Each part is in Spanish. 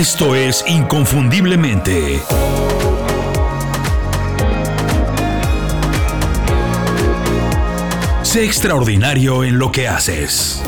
Esto es Inconfundiblemente. Sé extraordinario en lo que haces.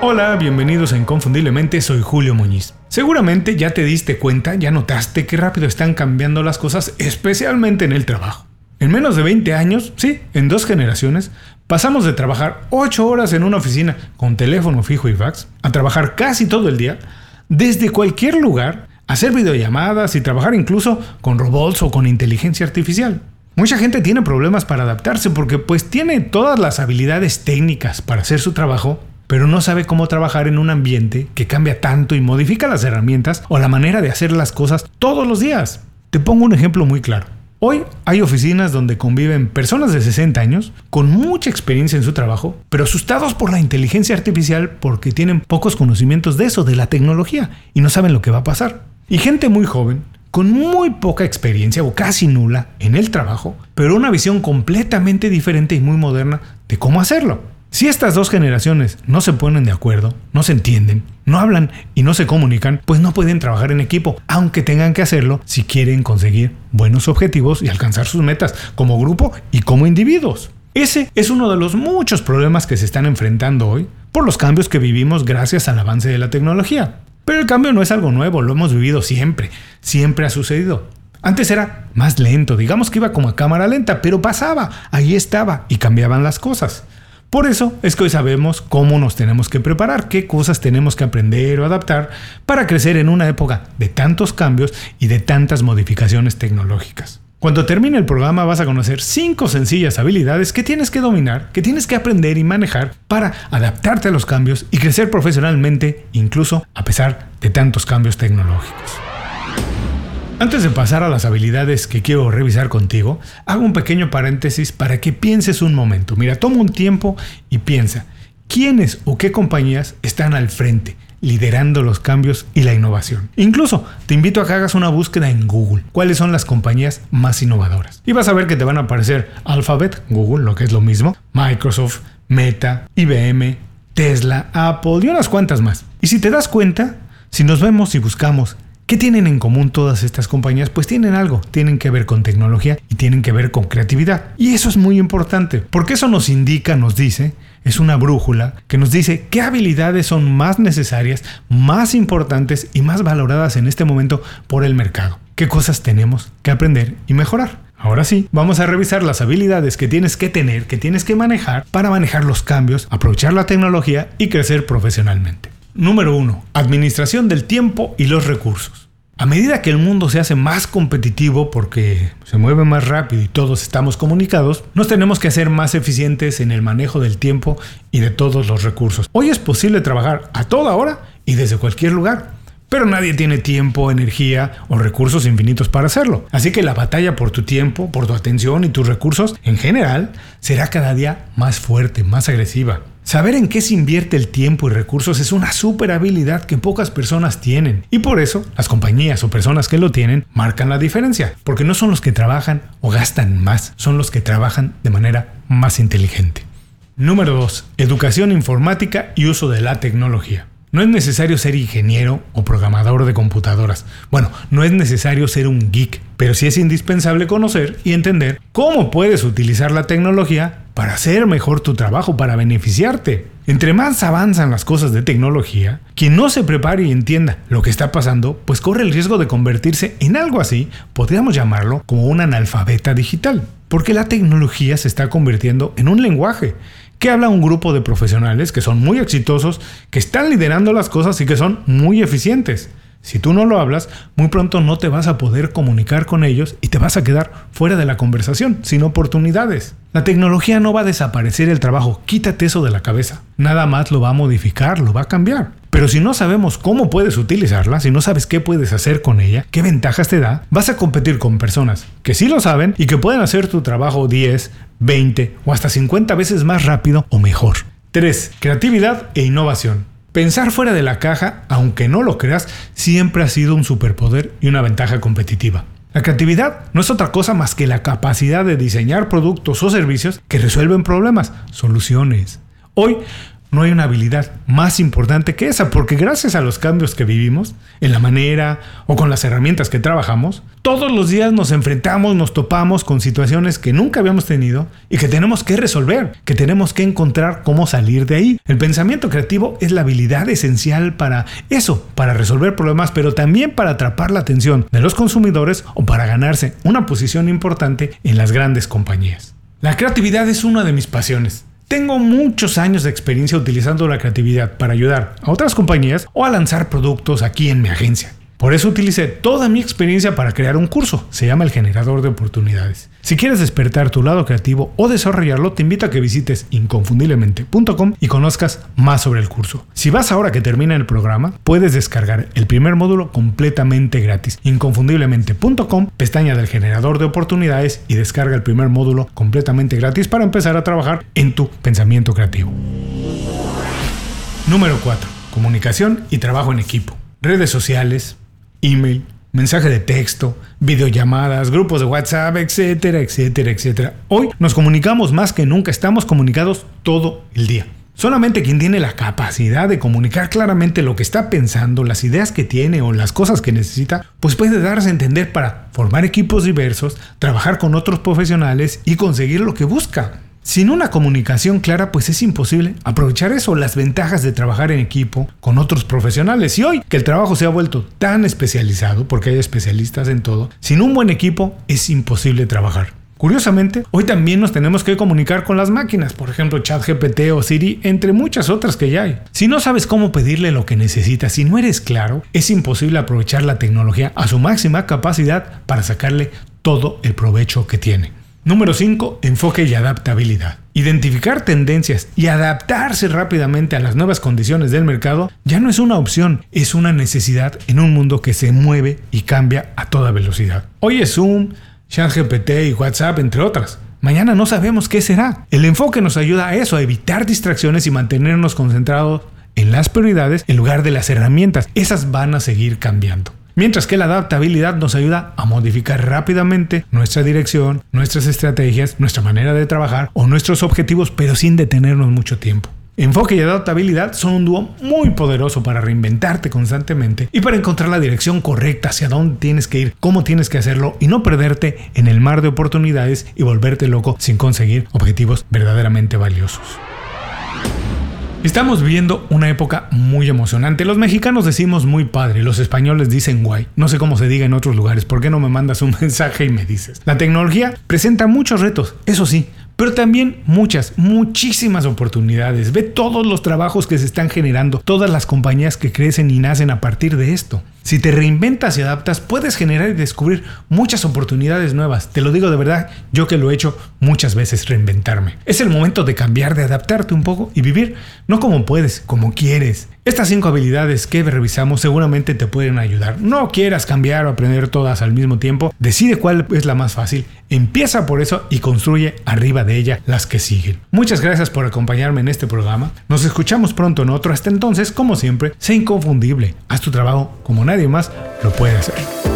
Hola, bienvenidos a Inconfundiblemente, soy Julio Muñiz. Seguramente ya te diste cuenta, ya notaste qué rápido están cambiando las cosas, especialmente en el trabajo. En menos de 20 años, sí, en dos generaciones, pasamos de trabajar 8 horas en una oficina con teléfono fijo y fax a trabajar casi todo el día, desde cualquier lugar, hacer videollamadas y trabajar incluso con robots o con inteligencia artificial. Mucha gente tiene problemas para adaptarse porque pues tiene todas las habilidades técnicas para hacer su trabajo, pero no sabe cómo trabajar en un ambiente que cambia tanto y modifica las herramientas o la manera de hacer las cosas todos los días. Te pongo un ejemplo muy claro. Hoy hay oficinas donde conviven personas de 60 años con mucha experiencia en su trabajo, pero asustados por la inteligencia artificial porque tienen pocos conocimientos de eso, de la tecnología, y no saben lo que va a pasar. Y gente muy joven con muy poca experiencia o casi nula en el trabajo, pero una visión completamente diferente y muy moderna de cómo hacerlo. Si estas dos generaciones no se ponen de acuerdo, no se entienden, no hablan y no se comunican, pues no pueden trabajar en equipo, aunque tengan que hacerlo si quieren conseguir buenos objetivos y alcanzar sus metas como grupo y como individuos. Ese es uno de los muchos problemas que se están enfrentando hoy por los cambios que vivimos gracias al avance de la tecnología. Pero el cambio no es algo nuevo, lo hemos vivido siempre, siempre ha sucedido. Antes era más lento, digamos que iba como a cámara lenta, pero pasaba, ahí estaba y cambiaban las cosas. Por eso es que hoy sabemos cómo nos tenemos que preparar, qué cosas tenemos que aprender o adaptar para crecer en una época de tantos cambios y de tantas modificaciones tecnológicas. Cuando termine el programa vas a conocer 5 sencillas habilidades que tienes que dominar, que tienes que aprender y manejar para adaptarte a los cambios y crecer profesionalmente, incluso a pesar de tantos cambios tecnológicos. Antes de pasar a las habilidades que quiero revisar contigo, hago un pequeño paréntesis para que pienses un momento. Mira, toma un tiempo y piensa, ¿quiénes o qué compañías están al frente? liderando los cambios y la innovación. Incluso te invito a que hagas una búsqueda en Google. ¿Cuáles son las compañías más innovadoras? Y vas a ver que te van a aparecer Alphabet, Google, lo que es lo mismo, Microsoft, Meta, IBM, Tesla, Apple y unas cuantas más. Y si te das cuenta, si nos vemos y buscamos ¿Qué tienen en común todas estas compañías? Pues tienen algo, tienen que ver con tecnología y tienen que ver con creatividad. Y eso es muy importante, porque eso nos indica, nos dice, es una brújula que nos dice qué habilidades son más necesarias, más importantes y más valoradas en este momento por el mercado. ¿Qué cosas tenemos que aprender y mejorar? Ahora sí, vamos a revisar las habilidades que tienes que tener, que tienes que manejar para manejar los cambios, aprovechar la tecnología y crecer profesionalmente. Número 1. Administración del tiempo y los recursos. A medida que el mundo se hace más competitivo porque se mueve más rápido y todos estamos comunicados, nos tenemos que hacer más eficientes en el manejo del tiempo y de todos los recursos. Hoy es posible trabajar a toda hora y desde cualquier lugar, pero nadie tiene tiempo, energía o recursos infinitos para hacerlo. Así que la batalla por tu tiempo, por tu atención y tus recursos en general será cada día más fuerte, más agresiva. Saber en qué se invierte el tiempo y recursos es una super habilidad que pocas personas tienen y por eso las compañías o personas que lo tienen marcan la diferencia, porque no son los que trabajan o gastan más, son los que trabajan de manera más inteligente. Número 2. Educación informática y uso de la tecnología. No es necesario ser ingeniero o programador de computadoras. Bueno, no es necesario ser un geek, pero sí es indispensable conocer y entender cómo puedes utilizar la tecnología para hacer mejor tu trabajo, para beneficiarte. Entre más avanzan las cosas de tecnología, quien no se prepare y entienda lo que está pasando, pues corre el riesgo de convertirse en algo así, podríamos llamarlo como un analfabeta digital. Porque la tecnología se está convirtiendo en un lenguaje que habla un grupo de profesionales que son muy exitosos, que están liderando las cosas y que son muy eficientes. Si tú no lo hablas, muy pronto no te vas a poder comunicar con ellos y te vas a quedar fuera de la conversación, sin oportunidades. La tecnología no va a desaparecer el trabajo, quítate eso de la cabeza. Nada más lo va a modificar, lo va a cambiar. Pero si no sabemos cómo puedes utilizarla, si no sabes qué puedes hacer con ella, qué ventajas te da, vas a competir con personas que sí lo saben y que pueden hacer tu trabajo 10, 20 o hasta 50 veces más rápido o mejor. 3. Creatividad e innovación. Pensar fuera de la caja, aunque no lo creas, siempre ha sido un superpoder y una ventaja competitiva. La creatividad no es otra cosa más que la capacidad de diseñar productos o servicios que resuelven problemas, soluciones. Hoy no hay una habilidad más importante que esa, porque gracias a los cambios que vivimos, en la manera o con las herramientas que trabajamos, todos los días nos enfrentamos, nos topamos con situaciones que nunca habíamos tenido y que tenemos que resolver, que tenemos que encontrar cómo salir de ahí. El pensamiento creativo es la habilidad esencial para eso, para resolver problemas, pero también para atrapar la atención de los consumidores o para ganarse una posición importante en las grandes compañías. La creatividad es una de mis pasiones. Tengo muchos años de experiencia utilizando la creatividad para ayudar a otras compañías o a lanzar productos aquí en mi agencia. Por eso utilicé toda mi experiencia para crear un curso. Se llama el generador de oportunidades. Si quieres despertar tu lado creativo o desarrollarlo, te invito a que visites inconfundiblemente.com y conozcas más sobre el curso. Si vas ahora que termina el programa, puedes descargar el primer módulo completamente gratis. Inconfundiblemente.com, pestaña del generador de oportunidades y descarga el primer módulo completamente gratis para empezar a trabajar en tu pensamiento creativo. Número 4. Comunicación y trabajo en equipo. Redes sociales, email, mensaje de texto, videollamadas, grupos de WhatsApp, etcétera, etcétera, etcétera. Hoy nos comunicamos más que nunca, estamos comunicados todo el día. Solamente quien tiene la capacidad de comunicar claramente lo que está pensando, las ideas que tiene o las cosas que necesita, pues puede darse a entender para formar equipos diversos, trabajar con otros profesionales y conseguir lo que busca. Sin una comunicación clara, pues es imposible aprovechar eso, las ventajas de trabajar en equipo con otros profesionales. Y hoy que el trabajo se ha vuelto tan especializado, porque hay especialistas en todo, sin un buen equipo es imposible trabajar. Curiosamente, hoy también nos tenemos que comunicar con las máquinas, por ejemplo ChatGPT o Siri, entre muchas otras que ya hay. Si no sabes cómo pedirle lo que necesitas, si no eres claro, es imposible aprovechar la tecnología a su máxima capacidad para sacarle todo el provecho que tiene. Número 5. Enfoque y adaptabilidad. Identificar tendencias y adaptarse rápidamente a las nuevas condiciones del mercado ya no es una opción, es una necesidad en un mundo que se mueve y cambia a toda velocidad. Hoy es Zoom, ChatGPT y WhatsApp, entre otras. Mañana no sabemos qué será. El enfoque nos ayuda a eso, a evitar distracciones y mantenernos concentrados en las prioridades en lugar de las herramientas. Esas van a seguir cambiando. Mientras que la adaptabilidad nos ayuda a modificar rápidamente nuestra dirección, nuestras estrategias, nuestra manera de trabajar o nuestros objetivos, pero sin detenernos mucho tiempo. Enfoque y adaptabilidad son un dúo muy poderoso para reinventarte constantemente y para encontrar la dirección correcta hacia dónde tienes que ir, cómo tienes que hacerlo y no perderte en el mar de oportunidades y volverte loco sin conseguir objetivos verdaderamente valiosos. Estamos viviendo una época muy emocionante. Los mexicanos decimos muy padre, los españoles dicen guay. No sé cómo se diga en otros lugares, ¿por qué no me mandas un mensaje y me dices? La tecnología presenta muchos retos, eso sí, pero también muchas, muchísimas oportunidades. Ve todos los trabajos que se están generando, todas las compañías que crecen y nacen a partir de esto. Si te reinventas y adaptas, puedes generar y descubrir muchas oportunidades nuevas. Te lo digo de verdad, yo que lo he hecho muchas veces, reinventarme. Es el momento de cambiar, de adaptarte un poco y vivir no como puedes, como quieres. Estas cinco habilidades que revisamos seguramente te pueden ayudar. No quieras cambiar o aprender todas al mismo tiempo. Decide cuál es la más fácil. Empieza por eso y construye arriba de ella las que siguen. Muchas gracias por acompañarme en este programa. Nos escuchamos pronto en otro. Hasta entonces, como siempre, sé inconfundible. Haz tu trabajo como nadie más lo puede hacer.